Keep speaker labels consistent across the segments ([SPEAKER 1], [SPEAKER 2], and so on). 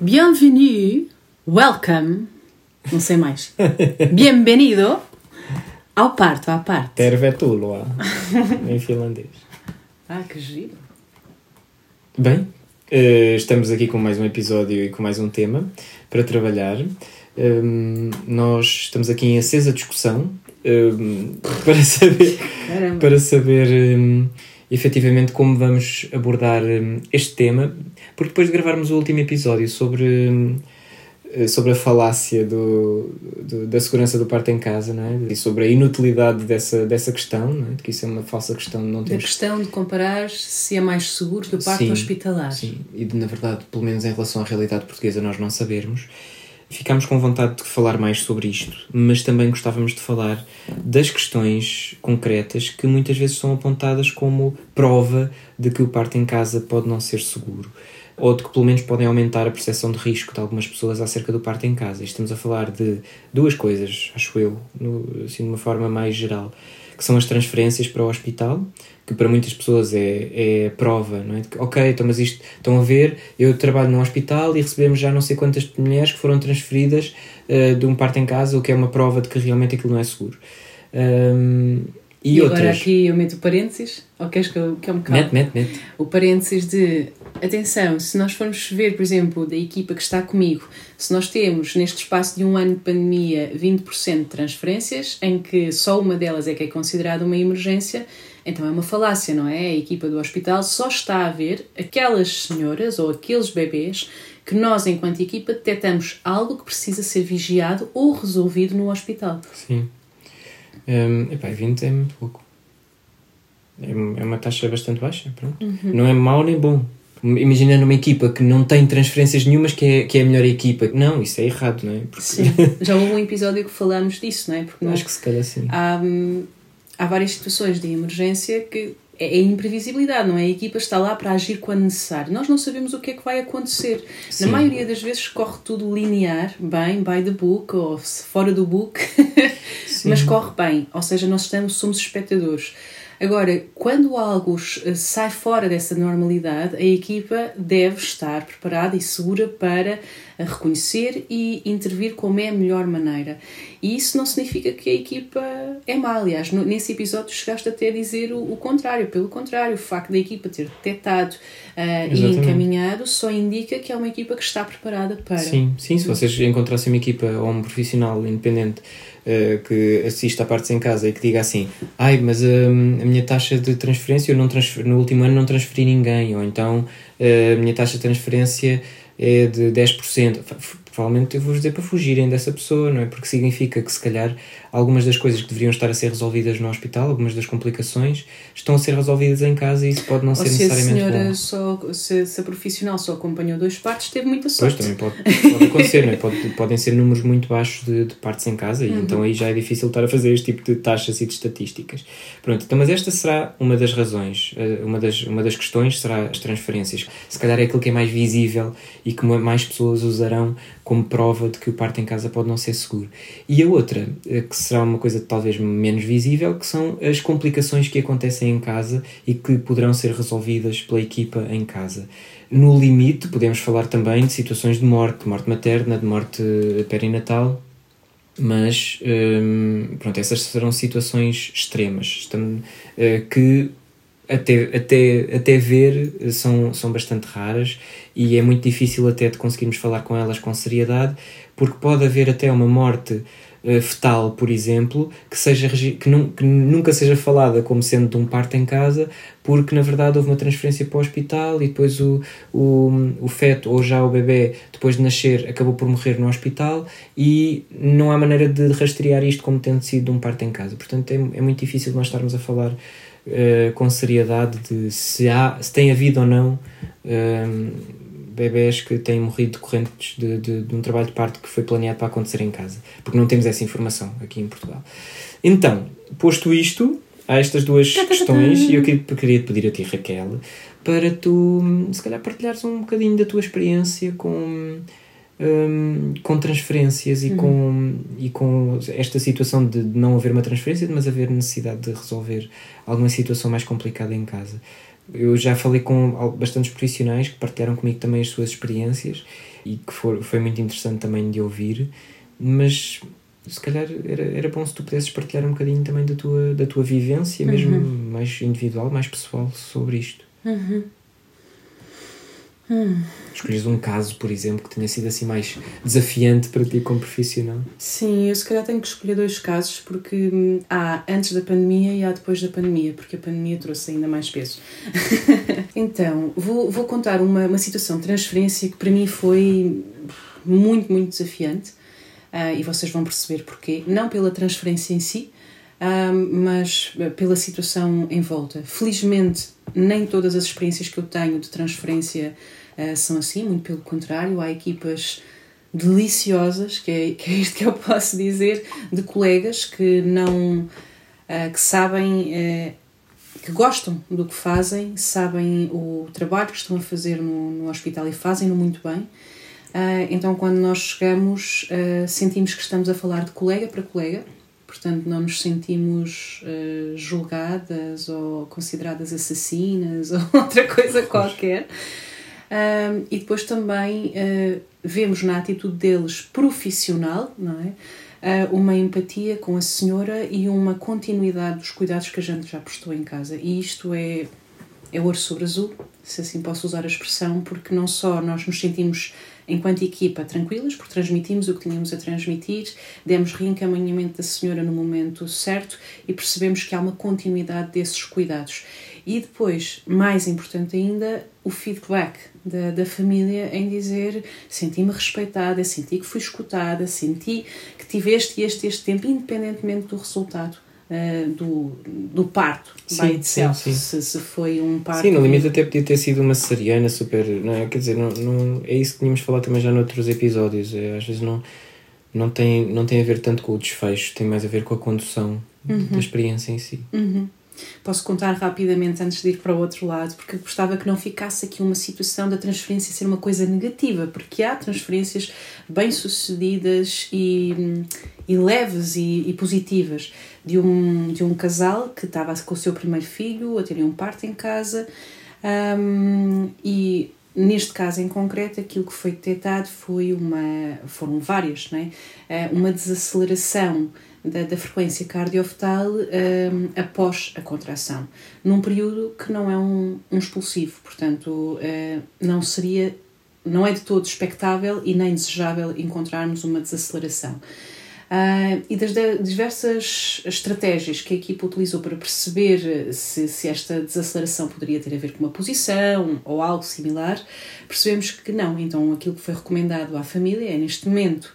[SPEAKER 1] Bienvenue, welcome, não sei mais. Bienvenido ao parto, à parte.
[SPEAKER 2] Tervetuloa, em finlandês.
[SPEAKER 1] Ah, que giro.
[SPEAKER 2] Bem, eh, estamos aqui com mais um episódio e com mais um tema para trabalhar. Um, nós estamos aqui em acesa discussão um, para saber,
[SPEAKER 1] Caramba.
[SPEAKER 2] para saber um, efetivamente como vamos abordar um, este tema, porque depois de gravarmos o último episódio sobre, um, eh, sobre a falácia do, do- da segurança do parto em casa não é? e sobre a inutilidade dessa, dessa questão, não é? de que isso é uma falsa questão, não temos
[SPEAKER 1] questão de comparar se é mais seguro do parto
[SPEAKER 2] Sim,
[SPEAKER 1] hospitalar.
[SPEAKER 2] Sim, e de, na verdade, pelo menos em relação à realidade portuguesa, nós não sabermos. Ficámos com vontade de falar mais sobre isto, mas também gostávamos de falar das questões concretas que muitas vezes são apontadas como prova de que o parto em casa pode não ser seguro. Ou de que pelo menos podem aumentar a percepção de risco de algumas pessoas acerca do parto em casa. Estamos a falar de duas coisas, acho eu, no, assim, de uma forma mais geral, que são as transferências para o hospital, que para muitas pessoas é, é prova, não é? De que, ok, então, mas isto, estão a ver, eu trabalho num hospital e recebemos já não sei quantas mulheres que foram transferidas eh, de um parto em casa, o que é uma prova de que realmente aquilo não é seguro. Ahm, e,
[SPEAKER 1] E, agora aqui eu meto o parênteses, ou queres que eu, que eu me cale?
[SPEAKER 2] Mete, mete, mete.
[SPEAKER 1] O parênteses de, atenção, se nós formos ver, por exemplo, da equipa que está comigo, se nós temos neste espaço de um ano de pandemia 20% de transferências, em que só uma delas é que é considerada uma emergência, então é uma falácia, não é? A equipa do hospital só está a ver aquelas senhoras ou aqueles bebês que nós, enquanto equipa, detectamos algo que precisa ser vigiado ou resolvido no hospital.
[SPEAKER 2] Sim. Um, epá, 20 é muito pouco. É, é uma taxa bastante baixa, pronto. Não é mau nem bom. Imagina numa equipa que não tem transferências nenhumas que é, que é a melhor equipa. Não, isso é errado, não é? Porque
[SPEAKER 1] Sim. Já houve um episódio que falámos disso, não é? Porque nós
[SPEAKER 2] acho que se calhar sim.
[SPEAKER 1] há, hum, há várias situações de emergência que é, é imprevisibilidade, não é? A equipa está lá para agir quando necessário. Nós não sabemos o que é que vai acontecer.
[SPEAKER 2] Sim.
[SPEAKER 1] Na maioria das vezes corre tudo linear, bem, by the book, ou fora do book, mas corre bem. Ou seja, nós estamos, somos espectadores. Agora, quando algo eh, sai fora dessa normalidade, a equipa deve estar preparada e segura para eh, reconhecer e intervir como é a melhor maneira. E isso não significa que a equipa é má. Aliás, nesse episódio chegaste até a dizer o, o contrário. Pelo contrário, o facto da equipa ter detectado eh, e encaminhado só indica que é uma equipa que está preparada para.
[SPEAKER 2] Sim, sim, se vocês encontrassem uma equipa ou um profissional independente eh, que assista a partes em casa e que diga assim ai, mas hum, a minha taxa de transferência, eu não transfer- no último ano não transferi ninguém, ou então eh, a minha taxa de transferência é de 10%. Fa- f- Provavelmente eu vou dizer para fugirem dessa pessoa, não é? Porque significa que se calhar algumas das coisas que deveriam estar a ser resolvidas no hospital, algumas das complicações, estão a ser resolvidas em casa e isso pode não
[SPEAKER 1] Ou
[SPEAKER 2] ser
[SPEAKER 1] se a
[SPEAKER 2] necessariamente
[SPEAKER 1] senhora
[SPEAKER 2] bom.
[SPEAKER 1] só, se, se a profissional só acompanhou dois partos, teve muita
[SPEAKER 2] Pois
[SPEAKER 1] sorte.
[SPEAKER 2] também pode, pode acontecer, não é? Pode- podem ser números muito baixos de, de partes em casa e então aí já é difícil estar a fazer este tipo de taxas e de estatísticas. Pronto, então, mas esta será uma das razões, eh, uma das, uma das questões será as transferências. Se calhar é aquilo que é mais visível e que ma- mais pessoas usarão como prova de que o parto em casa pode não ser seguro. E a outra, eh, que será uma coisa talvez menos visível, que são as complicações que acontecem em casa e que poderão ser resolvidas pela equipa em casa. No limite, podemos falar também de situações de morte, de morte materna, de morte eh, perinatal, mas hum, pronto, essas serão situações extremas estamos, eh, que até, até, até ver eh, são, são bastante raras e é muito difícil até de conseguirmos falar com elas com seriedade porque pode haver até uma morte eh, fetal, por exemplo, que, seja, que, nun- que nunca seja falada como sendo de um parto em casa, porque na verdade houve uma transferência para o hospital e depois o, o, o feto ou já o bebê, depois de nascer, acabou por morrer no hospital e não há maneira de rastrear isto como tendo sido de um parto em casa. Portanto, é, é muito difícil nós estarmos a falar eh, com seriedade de se, há, se tem havido ou não. ehm, bebés que têm morrido decorrentes de, de, de um trabalho de parto que foi planeado para acontecer em casa, porque não temos essa informação aqui em Portugal. Então, posto isto, há estas duas questões e eu queria, queria te pedir a ti, Raquel, para tu, se calhar, partilhares um bocadinho da tua experiência com, hum, com transferências e, com, e com esta situação de não haver uma transferência, mas haver necessidade de resolver alguma situação mais complicada em casa. Eu já falei com bastantes profissionais que partilharam comigo também as suas experiências e que for, foi muito interessante também de ouvir, mas se calhar era, era bom se tu pudesses partilhar um bocadinho também da tua, da tua vivência, mesmo uhum. mais individual, mais pessoal, sobre isto.
[SPEAKER 1] Uhum.
[SPEAKER 2] Hum. Escolhes um caso, por exemplo, que tenha sido assim mais desafiante para ti como profissional?
[SPEAKER 1] Sim, eu se calhar tenho que escolher dois casos, porque hum, há antes da pandemia e há depois da pandemia, porque a pandemia trouxe ainda mais peso. então, vou, vou contar uma, uma situação de transferência que para mim foi muito, muito desafiante uh, e vocês vão perceber porquê. Não pela transferência em si, uh, mas pela situação em volta. Felizmente, nem todas as experiências que eu tenho de transferência uh, são assim, muito pelo contrário, há equipas deliciosas, que é, que é isto que eu posso dizer, de colegas que não. que sabem que gostam do que fazem, sabem o trabalho que estão a fazer no, no hospital e fazem-no muito bem Uh, então, quando nós chegamos, uh, sentimos que estamos a falar de colega para colega, portanto, não nos sentimos uh, julgadas ou consideradas assassinas ou outra coisa qualquer. e depois também vemos na atitude deles profissional, não é? uma empatia com a senhora e uma continuidade dos cuidados que a gente já prestou em casa. E isto é, é ouro sobre azul, se assim posso usar a expressão, porque não só nós nos sentimos enquanto equipa, tranquilas, porque transmitimos o que tínhamos a transmitir, demos reencaminhamento da senhora no momento certo e percebemos que há uma continuidade desses cuidados. E depois, mais importante ainda, o feedback da, da família em dizer senti-me respeitada, senti que fui escutada, senti que tive este este, este tempo, independentemente do resultado. Uh, do, do parto sim, by itself, sim, sim. Se, se foi um parto.
[SPEAKER 2] Sim, no limite até podia ter sido uma cesariana super. Não é? Quer dizer, não, não, é isso que tínhamos falado também já noutros episódios. É, às vezes não, não, tem, não tem a ver tanto com o desfecho, tem mais a ver com a condução uhum. da experiência em si.
[SPEAKER 1] Uhum. Posso contar rapidamente antes de ir para o outro lado, porque gostava que não ficasse aqui uma situação da transferência ser uma coisa negativa, porque há transferências bem-sucedidas e, e leves e, e, positivas de um, de um casal que estava com o seu primeiro filho a terem um parto em casa um, e neste caso em concreto aquilo que foi detectado foi uma foram várias não é? Eh, uma desaceleração da, da frequência cardiofetal um, após a contração, num período que não é um, um expulsivo, portanto, uh, não seria, não é de todo expectável e nem desejável encontrarmos uma desaceleração. Uh, e das diversas estratégias que a equipa utilizou para perceber se, se, esta desaceleração poderia ter a ver com uma posição ou algo similar, percebemos que não. Então, aquilo que foi recomendado à família é, neste momento,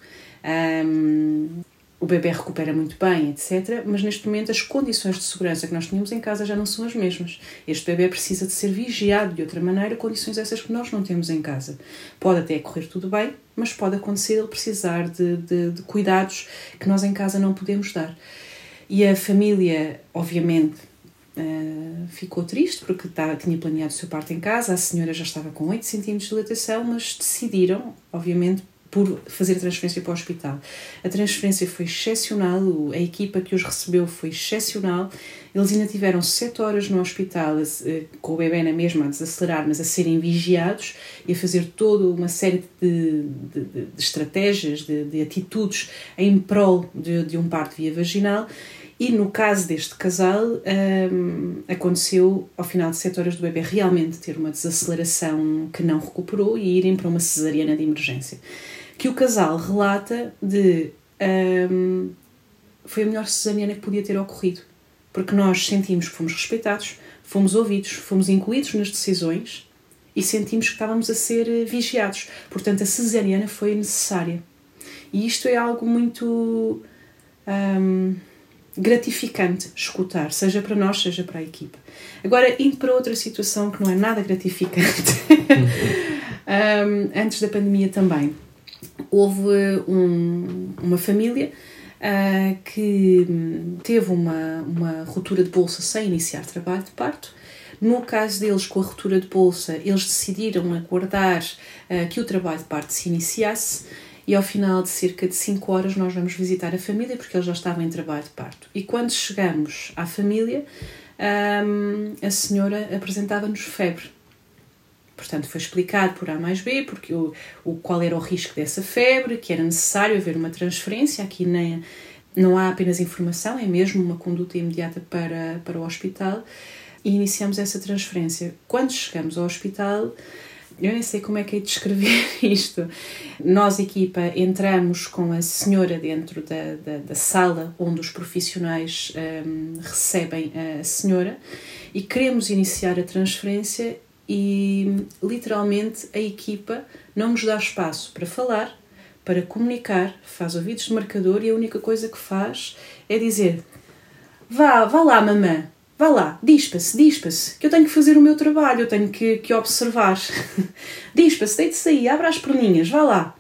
[SPEAKER 1] um, o bebê recupera muito bem, etc. Mas neste momento as condições de segurança que nós tínhamos em casa já não são as mesmas. Este bebê precisa de ser vigiado de outra maneira, condições essas que nós não temos em casa. Pode até correr tudo bem, mas pode acontecer ele precisar de, de, de cuidados que nós em casa não podemos dar. E a família, obviamente, Uh, ficou triste porque tá, tinha planeado o seu parto em casa, a senhora já estava com 8 centímetros de dilatação, mas decidiram, obviamente, por fazer a transferência para o hospital. A transferência foi excepcional, a equipa que os recebeu foi excepcional. Eles ainda tiveram sete horas no hospital, eh, com o bebê na mesma a desacelerar, mas a serem vigiados e a fazer toda uma série de, de, de estratégias, de, de, atitudes em prol de, de um parto via vaginal. E no caso deste casal, um, aconteceu ao final de 7 horas do bebê realmente ter uma desaceleração que não recuperou e irem para uma cesariana de emergência que o casal relata de um, foi a melhor cesariana que podia ter ocorrido, porque nós sentimos que fomos respeitados, fomos ouvidos, fomos incluídos nas decisões e sentimos que estávamos a ser vigiados. Portanto, a cesariana foi necessária. E isto é algo muito um, gratificante escutar, seja para nós, seja para a equipa. Agora, indo para outra situação que não é nada gratificante, um, antes da pandemia também houve um, uma família uh, que teve uma, uma ruptura de bolsa sem iniciar trabalho de parto. No caso deles, com a ruptura de bolsa, eles decidiram aguardar uh, que o trabalho de parto se iniciasse e ao final de cerca de 5 horas nós vamos visitar a família porque eles já estavam em trabalho de parto. E quando chegamos à família, um, a senhora apresentava-nos febre Portanto, foi explicado por A mais B porque o, o, qual era o risco dessa febre, que era necessário haver uma transferência. Aqui nem, não há apenas informação, é mesmo uma conduta imediata para, para o hospital. E iniciamos essa transferência. Quando chegamos ao hospital, eu nem sei como é que é de descrever isto. Nós, equipa, entramos com a senhora dentro da, da, da sala onde os profissionais um, recebem a senhora e queremos iniciar a transferência e literalmente a equipa não nos dá espaço para falar, para comunicar, faz ouvidos de marcador e a única coisa que faz é dizer vá, vá lá mamã, Vá lá, dispa-se, dispa-se, que eu tenho que fazer o meu trabalho, eu tenho que, que observar. dispa-se, deite-se aí, abra as perninhas, vá lá.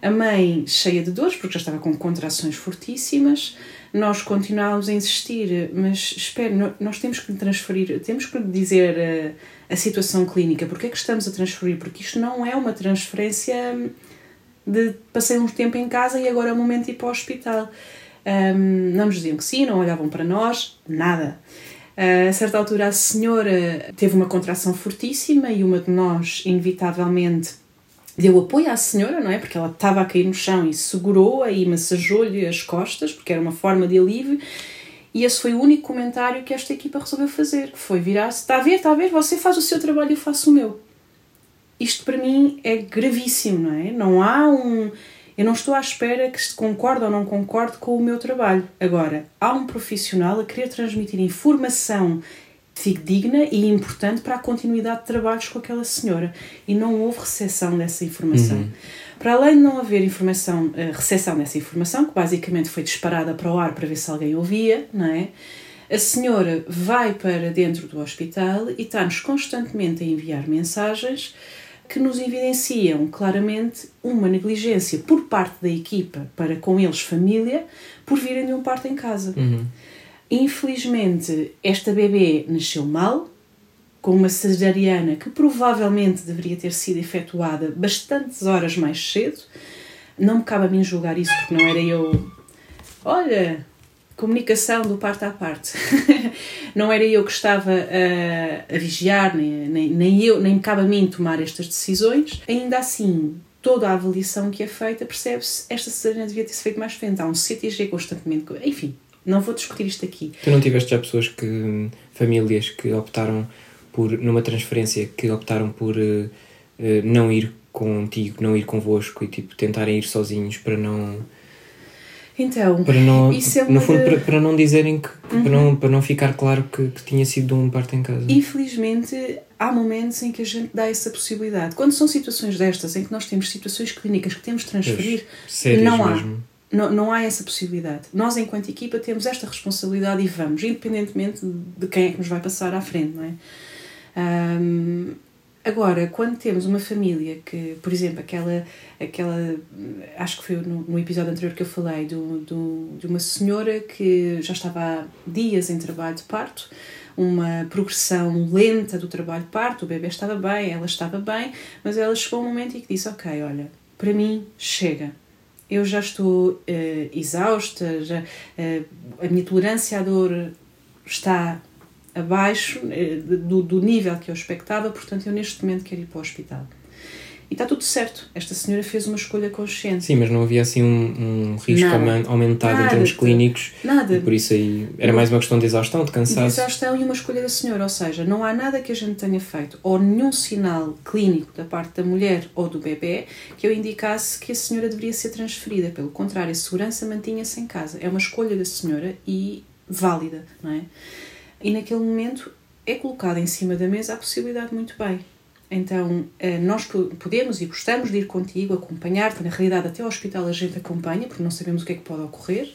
[SPEAKER 1] A mãe, cheia de dores, porque já estava com contrações fortíssimas, nós continuámos a insistir, mas espere, nós temos que transferir, temos que dizer a, eh, a situação clínica, porque é que estamos a transferir? Porque isto não é uma transferência de passei uns tempo em casa e agora é o momento de ir para o hospital. Um, não nos diziam que sim, não olhavam para nós, nada. A certa altura, a senhora teve uma contração fortíssima e uma de nós, inevitavelmente, deu apoio à senhora, não é? Porque ela estava a cair no chão e segurou-a e massageou-lhe as costas, porque era uma forma de alívio. E esse foi o único comentário que esta equipa resolveu fazer, que foi virar-se, está a ver, está a ver, você faz o seu trabalho e eu faço o meu. Isto para mim é gravíssimo, não é? Não há um eu não estou à espera que se concorde ou não concorde com o meu trabalho. Agora, há um profissional a querer transmitir informação digna e importante para a continuidade de trabalhos com aquela senhora e não houve recepção dessa informação. Uhum. Para além de não haver informação, eh, recepção dessa informação, que basicamente foi disparada para o ar para ver se alguém ouvia, não é? A senhora vai para dentro do hospital e está-nos constantemente a enviar mensagens que nos evidenciam claramente uma negligência por parte da equipa para com eles, família, por virem de um parto em casa.
[SPEAKER 2] Uhum.
[SPEAKER 1] Infelizmente, esta bebê nasceu mal, com uma cesariana que provavelmente deveria ter sido efetuada bastantes horas mais cedo. Não me cabe a mim julgar isso porque não era eu. Olha, comunicação do parte à parte. não era eu que estava a, a vigiar, nem, nem, nem, eu, nem me cabe a mim tomar estas decisões. Ainda assim, toda a avaliação que é feita percebe-se esta cesariana devia ter-se feito mais frente. Há um CTG constantemente. Enfim, não vou discutir isto aqui.
[SPEAKER 2] Tu não tiveste já pessoas que. famílias que optaram por. numa transferência, que optaram por uh, não ir contigo, não ir convosco e tipo tentarem ir sozinhos para não
[SPEAKER 1] então,
[SPEAKER 2] para não, é no fundo, para, para não dizerem que, uhum. para, não, para não ficar claro que, que tinha sido um parto em casa.
[SPEAKER 1] Infelizmente, há momentos em que a gente dá essa possibilidade. Quando são situações destas, em que nós temos situações clínicas que temos de transferir, não há. Mesmo. Não, não há essa possibilidade. Nós, enquanto equipa, temos esta responsabilidade e vamos, independentemente de quem é que nos vai passar à frente, não é? Um, Agora, quando temos uma família que, por exemplo, aquela, aquela acho que foi no, no episódio anterior que eu falei, do, do, de uma senhora que já estava há dias em trabalho de parto, uma progressão lenta do trabalho de parto, o bebê estava bem, ela estava bem, mas ela chegou um momento em que disse: Ok, olha, para mim chega. Eu já estou uh, exausta, já, uh, a minha tolerância à dor está abaixo eh, do, do nível que eu expectava, portanto eu neste momento quero ir para o hospital. E está tudo certo. Esta senhora fez uma escolha consciente.
[SPEAKER 2] Sim, mas não havia assim um, um risco nada. aumentado nada em termos clínicos.
[SPEAKER 1] Nada.
[SPEAKER 2] Por isso aí era mais uma questão de exaustão, de cansaço. De
[SPEAKER 1] exaustão e uma escolha da senhora. Ou seja, não há nada que a gente tenha feito, ou nenhum sinal clínico da parte da mulher ou do bebê, que eu indicasse que a senhora deveria ser transferida. Pelo contrário, a segurança mantinha-se em casa. É uma escolha da senhora e válida, não é? E naquele momento é colocada em cima da mesa a possibilidade muito bem. Então, eh, nós podemos e gostamos de ir contigo, acompanhar-te. Na realidade, até ao hospital a gente acompanha, porque não sabemos o que é que pode ocorrer.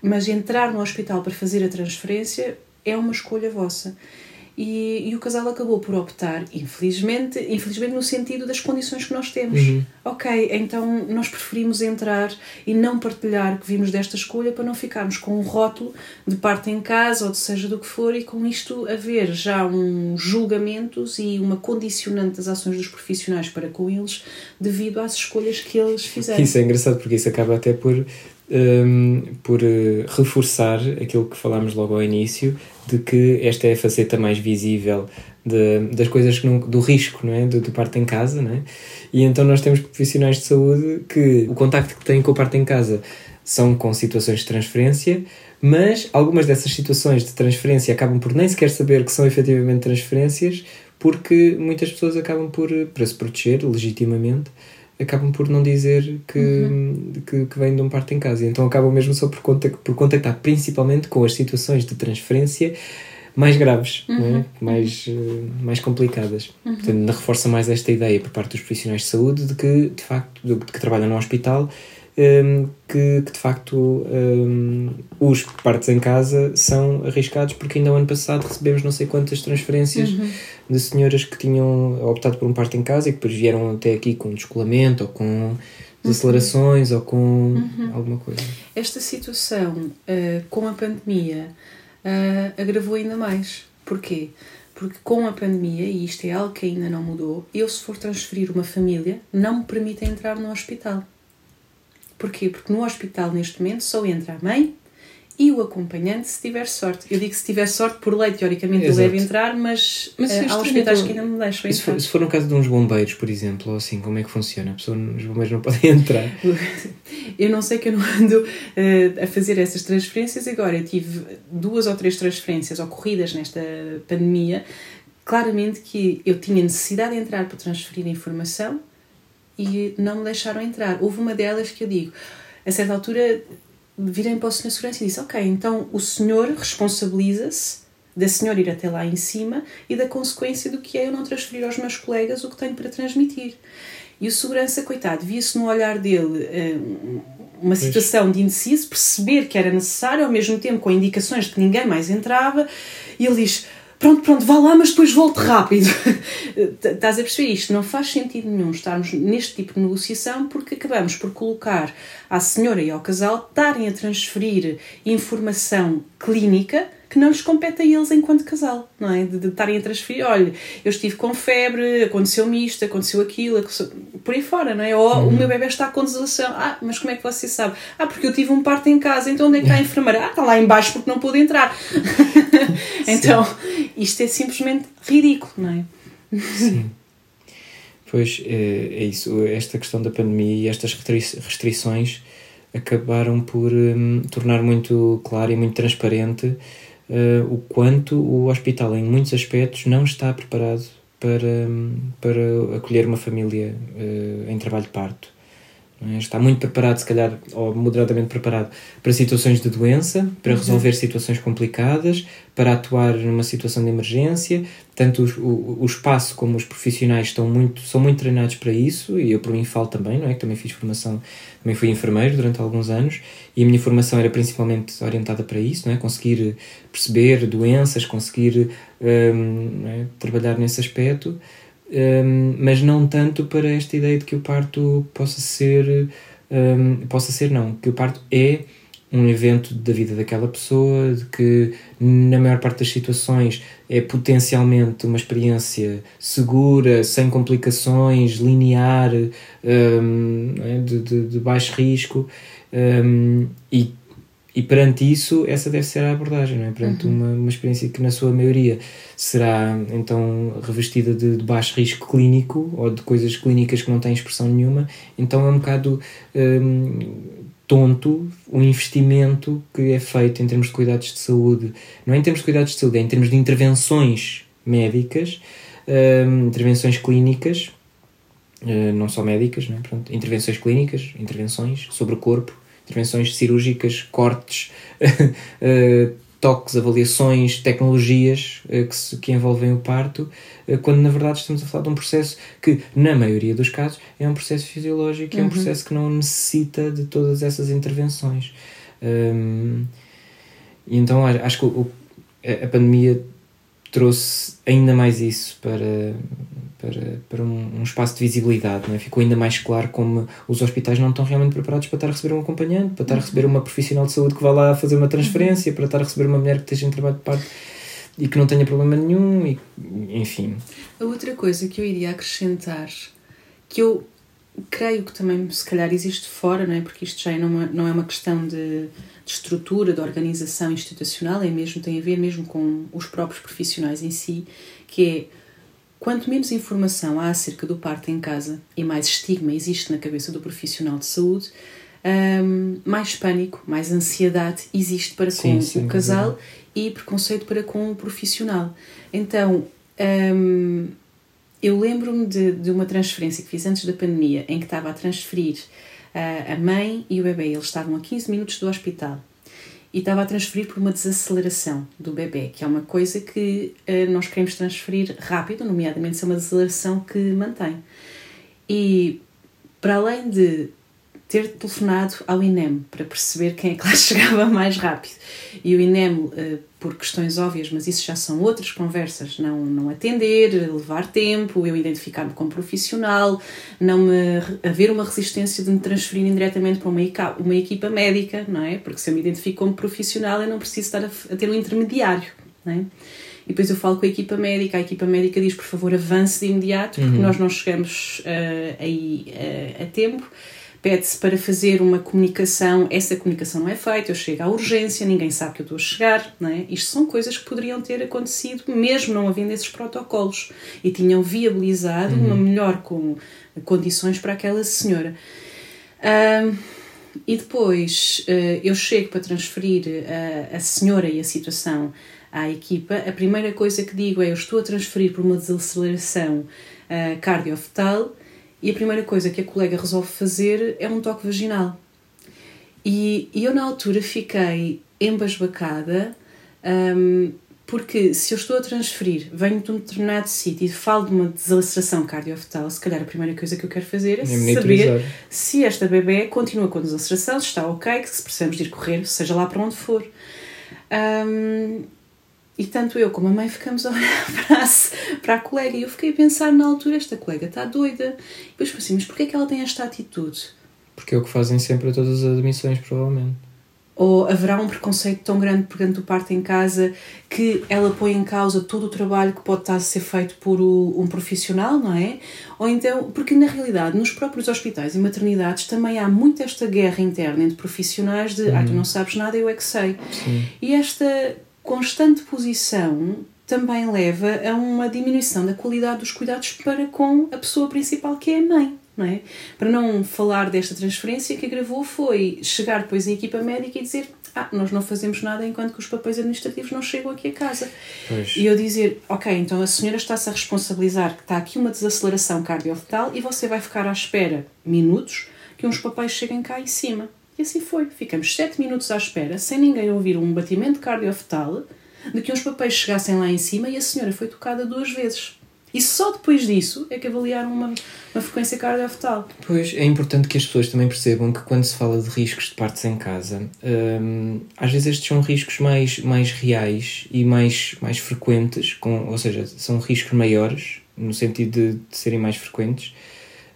[SPEAKER 1] Mas entrar no hospital para fazer a transferência é uma escolha vossa. E, e, o casal acabou por optar, infelizmente, infelizmente no sentido das condições que nós temos.
[SPEAKER 2] Uhum.
[SPEAKER 1] Ok, então nós preferimos entrar e não partilhar que vimos desta escolha para não ficarmos com um rótulo de parte em casa ou de seja do que for e com isto haver já um julgamentos e uma condicionante das ações dos profissionais para com eles devido às escolhas que eles fizeram.
[SPEAKER 2] Isso é engraçado porque isso acaba até por um, por uh, reforçar aquilo que falámos logo ao início, de que esta é a faceta mais visível de, das coisas que não, do risco, não é? Do, do parto em casa, não é? E então nós temos profissionais de saúde que o contacto que têm com o parto em casa são com situações de transferência, mas algumas dessas situações de transferência acabam por nem sequer saber que são efetivamente transferências, porque muitas pessoas acabam por, para se proteger legitimamente, acabam por não dizer que, uhum. que, que vêm de um parto em casa. Então acabam mesmo só por, contact, por contactar principalmente com as situações de transferência mais graves, é? uhum. é? mais, uh, mais complicadas. Uhum. Portanto, reforça mais esta ideia por parte dos profissionais de saúde de que, de facto, de, que trabalham no hospital, um, que, que, de facto um, os partos em casa são arriscados porque ainda o ano passado recebemos não sei quantas transferências uhum. de senhoras que tinham optado por um parto em casa e que depois vieram até aqui com descolamento ou com desacelerações uhum. ou com uhum. alguma coisa.
[SPEAKER 1] Esta situação uh, com a pandemia uh, agravou ainda mais. Porquê? Porque com a pandemia, e isto é algo que ainda não mudou, eu se for transferir uma família, não me permite entrar no hospital. Porquê? Porque no hospital, neste momento, só entra a mãe e o acompanhante se tiver sorte. Eu digo se tiver sorte, por lei, teoricamente ele deve entrar, mas, mas uh, há hospitais que ainda não me deixam
[SPEAKER 2] entrar. Se for, se for um caso de uns bombeiros, por exemplo, ou assim, como é que funciona? A pessoa, os bombeiros não podem entrar.
[SPEAKER 1] eu não sei que eu não ando uh, a fazer essas transferências agora. Eu tive duas ou três transferências ocorridas nesta pandemia. Claramente que eu tinha necessidade de entrar para transferir informação e não me deixaram entrar. Houve uma delas que eu digo, a certa altura virei para o senhor segurança e disse: Ok, então o senhor responsabiliza-se da senhora ir até lá em cima e da consequência do que é eu não transferir aos meus colegas o que tenho para transmitir. E o segurança, coitado, via-se no olhar dele eh, uma situação de indeciso, perceber que era necessário, ao mesmo tempo com indicações de que ninguém mais entrava, e ele diz pronto, pronto, vá lá, mas depois volte rápido. Estás a perceber isto? Não faz sentido nenhum estarmos neste tipo de negociação porque acabamos por colocar à senhora e ao casal estarem a transferir informação clínica que não lhes compete a eles enquanto casal, não é? De, de estarem a transferir, olha, eu estive com febre, aconteceu-me isto, aconteceu aquilo, aconteceu... por aí fora, não é? Ou uhum. o meu bebê está com desolação, ah, mas como é que você sabe? Ah, porque eu tive um parto em casa, então onde é que está a enfermeira? Ah, está lá embaixo porque não pôde entrar. então, isto é simplesmente ridículo, não é?
[SPEAKER 2] Sim. Pois é, é, isso, esta questão da pandemia e estas restrições acabaram por um, tornar muito claro e muito transparente o quanto o hospital, em muitos aspectos, não está preparado para, para acolher uma família uh, em trabalho de parto. É? Está muito preparado, se calhar, ou moderadamente preparado para situações de doença, para uhum. resolver situações complicadas, para atuar numa situação de emergência. Tanto o, o, o, espaço como os profissionais estão muito, são muito treinados para isso, e eu por mim falo também, não é? Que também fiz formação, também fui enfermeiro durante alguns anos, e a minha formação era principalmente orientada para isso, não é? Conseguir perceber doenças, conseguir um, é? trabalhar nesse aspecto um, mas não tanto para esta ideia de que o parto possa ser, um, possa ser não, que o parto é um evento da vida daquela pessoa, de que na maior parte das situações é potencialmente uma experiência segura, sem complicações, linear, um, é? de, de, de, baixo risco um, e e perante isso, essa deve ser a abordagem, não é? Perante uhum. uma, uma experiência que, na sua maioria, será então revestida de, de, baixo risco clínico ou de coisas clínicas que não têm expressão nenhuma, então é um bocado hum, tonto o investimento que é feito em termos de cuidados de saúde. Não é em termos de cuidados de saúde, é em termos de intervenções médicas, hum, intervenções clínicas, hum, não só médicas, não é? Pronto, intervenções clínicas, intervenções sobre o corpo intervenções cirúrgicas, cortes, uh, toques, avaliações, tecnologias uh, que, se, que envolvem o parto, uh, quando na verdade estamos a falar de um processo que, na maioria dos casos, é um processo fisiológico, uhum. é um uhum. processo que não necessita de todas essas intervenções. Um, e então acho que o, a pandemia trouxe ainda mais isso para, para, para um, um, espaço de visibilidade. Não é? Ficou ainda mais claro como os hospitais não estão realmente preparados para estar a receber um acompanhante, para estar a uhum. receber uma profissional de saúde que vá lá fazer uma transferência, uhum. para estar a receber uma mulher que esteja em trabalho de parto e que não tenha problema nenhum, e, enfim.
[SPEAKER 1] A outra coisa que eu iria acrescentar, que eu creio que também, se calhar, existe fora, não é? Porque isto já não é, não é uma questão de, de estrutura, de organização institucional, é mesmo, tem a ver mesmo com os próprios profissionais em si, que é quanto menos informação há acerca do parto em casa e mais estigma existe na cabeça do profissional de saúde, um, mais pânico, mais ansiedade existe para sim, com sim, o casal é e preconceito para com o profissional. Então, um, eu lembro-me de, de uma transferência que fiz antes da pandemia, em que estava a transferir uh, a mãe e o bebê. Eles estavam a 15 minutos do hospital. E estava a transferir por uma desaceleração do bebê, que é uma coisa que uh, nós queremos transferir rápido, nomeadamente se é uma desaceleração que mantém. E para além de ter telefonado ao INEM para perceber quem é que lá chegava mais rápido. E o INEM, eh, por questões óbvias, mas isso já são outras conversas, não, não atender, levar tempo, eu identificar-me como profissional, não me haver uma resistência de me transferir diretamente para uma, uma equipa médica, não é? Porque se eu me identifico como profissional, eu não preciso estar a, a ter um intermediário, não é? E depois eu falo com a equipa médica, a equipa médica diz, por favor, avance de imediato, porque uhum. nós não chegamos uh, aí uh, a tempo pede-se para fazer uma comunicação, essa comunicação não é feita, eu chego à urgência, ninguém sabe que eu estou a chegar, não é? Isto são coisas que poderiam ter acontecido mesmo não havendo esses protocolos e tinham viabilizado uhum. uma melhor com, condições para aquela senhora. E depois uh, eu chego para transferir a, a senhora e a situação à equipa, a primeira coisa que digo é eu estou a transferir por uma desaceleração uh, cardiofetal e a primeira coisa que a colega resolve fazer é um toque vaginal. E, e eu, na altura, fiquei embasbacada, um, porque se eu estou a transferir, venho de um determinado sítio e falo de uma desaceleração cardiofetal, se calhar a primeira coisa que eu quero fazer é, é saber se esta bebê continua com desaceleração, se está ok, que se precisamos de ir correr, seja lá para onde for. Um, e tanto eu como a mãe ficamos a olhar para a, para a colega e eu fiquei a pensar na altura, esta colega está doida. E depois pensei, mas porquê é que ela tem esta atitude?
[SPEAKER 2] Porque é o que fazem sempre a todas as admissões, provavelmente.
[SPEAKER 1] Ou haverá um preconceito tão grande por dentro do parto em casa que ela põe em causa todo o trabalho que pode estar a ser feito por um profissional, não é? Ou então, porque na realidade, nos próprios hospitais e maternidades também há muito esta guerra interna entre profissionais de ah, tu uhum. não sabes nada, eu é que sei. Sim. E esta constante posição também leva a uma diminuição da qualidade dos cuidados para com a pessoa principal, que é a mãe. Não é? Para não falar desta transferência, que agravou foi chegar depois à equipa médica e dizer ah, nós não fazemos nada enquanto que os papéis administrativos não chegam aqui a casa. Pois. E eu dizer, ok, então a senhora está-se a responsabilizar que está aqui uma desaceleração cardiofetal e você vai ficar à espera minutos que uns papéis cheguem cá em cima. E assim foi. Ficamos 7 minutos à espera, sem ninguém ouvir um batimento cardiofetal, de que uns papéis chegassem lá em cima e a senhora foi tocada duas vezes. E só depois disso é que avaliaram uma, uma frequência cardiofetal.
[SPEAKER 2] Pois, é importante que as pessoas também percebam que quando se fala de riscos de partos em casa, hum, às vezes estes são riscos mais, mais reais e mais, mais frequentes, com, ou seja, são riscos maiores, no sentido de, de serem mais frequentes,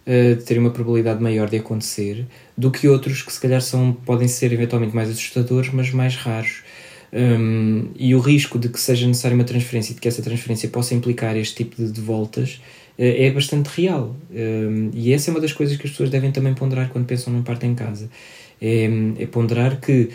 [SPEAKER 2] uh, de terem uma probabilidade maior de acontecer, do que outros que se calhar são, podem ser eventualmente mais assustadores, mas mais raros. Um, e o risco de que seja necessária uma transferência e de que essa transferência possa implicar este tipo de, de voltas uh, é bastante real. Um, e essa é uma das coisas que as pessoas devem também ponderar quando pensam num parto em casa. É, é ponderar que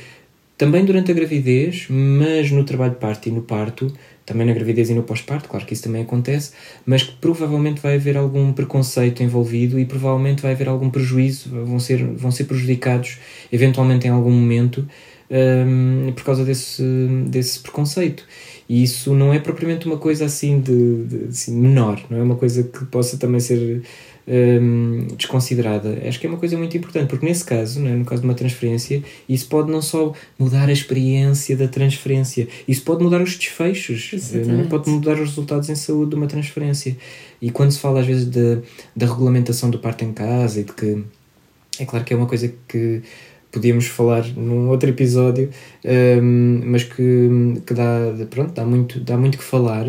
[SPEAKER 2] também durante a gravidez, mas no trabalho de parto e no parto, também na gravidez e no pós-parto, claro que isso também acontece, mas que provavelmente vai haver algum preconceito envolvido e provavelmente vai haver algum prejuízo, vão ser, vão ser prejudicados eventualmente em algum momento um, por causa desse, desse preconceito. E isso não é propriamente uma coisa assim de, de assim, menor, não é uma coisa que possa também ser um, desconsiderada. Acho que é uma coisa muito importante, porque nesse caso, né, no caso de uma transferência, isso pode não só mudar a experiência da transferência, isso pode mudar os desfechos, é? pode mudar os resultados em saúde de uma transferência. E quando se fala às vezes de, da regulamentação do parto em casa e de que é claro que é uma coisa que podíamos falar num outro episódio, um, mas que, que dá, pronto, dá, muito, dá muito que falar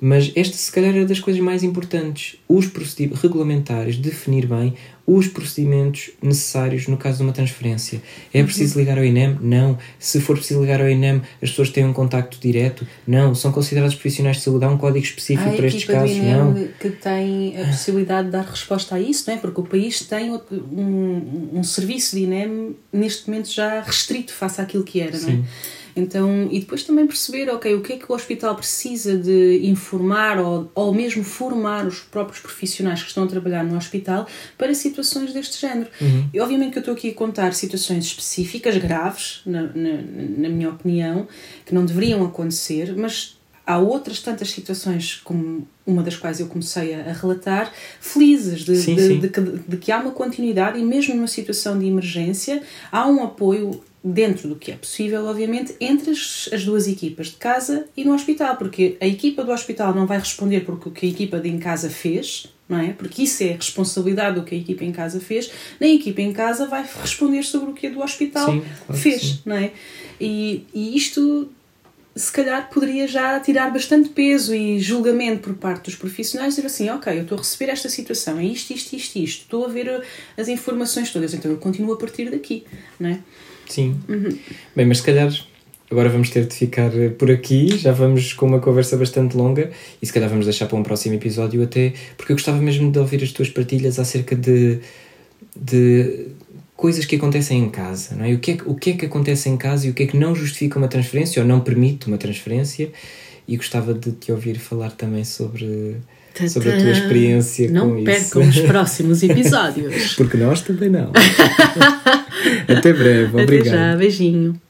[SPEAKER 2] Mas esta, se calhar, é das coisas mais importantes. Os procedimentos regulamentares, definir bem os procedimentos necessários no caso de uma transferência. É preciso ligar ao INEM? Não. Se for preciso ligar ao INEM, as pessoas têm um contacto direto? Não. São considerados profissionais de saúde? Há um código específico
[SPEAKER 1] Há
[SPEAKER 2] para estes
[SPEAKER 1] equipa do
[SPEAKER 2] casos?
[SPEAKER 1] INEM
[SPEAKER 2] Não.
[SPEAKER 1] que tem a possibilidade de dar resposta a isso, não é? Porque o país tem um, um serviço de INEM neste momento já restrito face àquilo que era, não é? Então, e depois também perceber, ok, o que é que o hospital precisa de informar ou, ou mesmo formar os próprios profissionais que estão a trabalhar no hospital para situações deste género. E obviamente que eu estou aqui a contar situações específicas, graves, na, na, na minha opinião, que não deveriam acontecer, mas há outras tantas situações, como uma das quais eu comecei a, a relatar, felizes de,
[SPEAKER 2] Sim,
[SPEAKER 1] de,
[SPEAKER 2] sim.
[SPEAKER 1] de que, de que há uma continuidade e mesmo numa situação de emergência há um apoio dentro do que é possível, obviamente, entre as, as duas equipas de casa e no hospital, porque a equipa do hospital não vai responder por o que a equipa de em casa fez, não é? Porque isso é a responsabilidade do que a equipa em casa fez, nem a equipa em casa vai responder sobre o que a do hospital
[SPEAKER 2] Sim, claro
[SPEAKER 1] fez,
[SPEAKER 2] sim.
[SPEAKER 1] não é? E, e isto se calhar poderia já tirar bastante peso e julgamento por parte dos profissionais dizer assim, ok, eu estou a receber esta situação, é isto, isto, isto, isto, estou a ver as informações todas, então eu continuo a partir daqui, não é?
[SPEAKER 2] Sim. Bem, mas se calhar agora vamos ter de ficar eh, por aqui. Já vamos com uma conversa bastante longa e se calhar vamos deixar para um próximo episódio até, porque eu gostava mesmo de ouvir as tuas partilhas acerca de, de coisas que acontecem em casa, não é? O que é, o que é que acontece em casa e o que é que não justifica uma transferência ou não permite uma transferência e gostava de te ouvir falar também sobre, sobre a tua experiência
[SPEAKER 1] Não
[SPEAKER 2] com
[SPEAKER 1] percam
[SPEAKER 2] isso.
[SPEAKER 1] os próximos episódios.
[SPEAKER 2] Porque nós também não. Até breve,
[SPEAKER 1] Até
[SPEAKER 2] obrigado.
[SPEAKER 1] já, beijinho.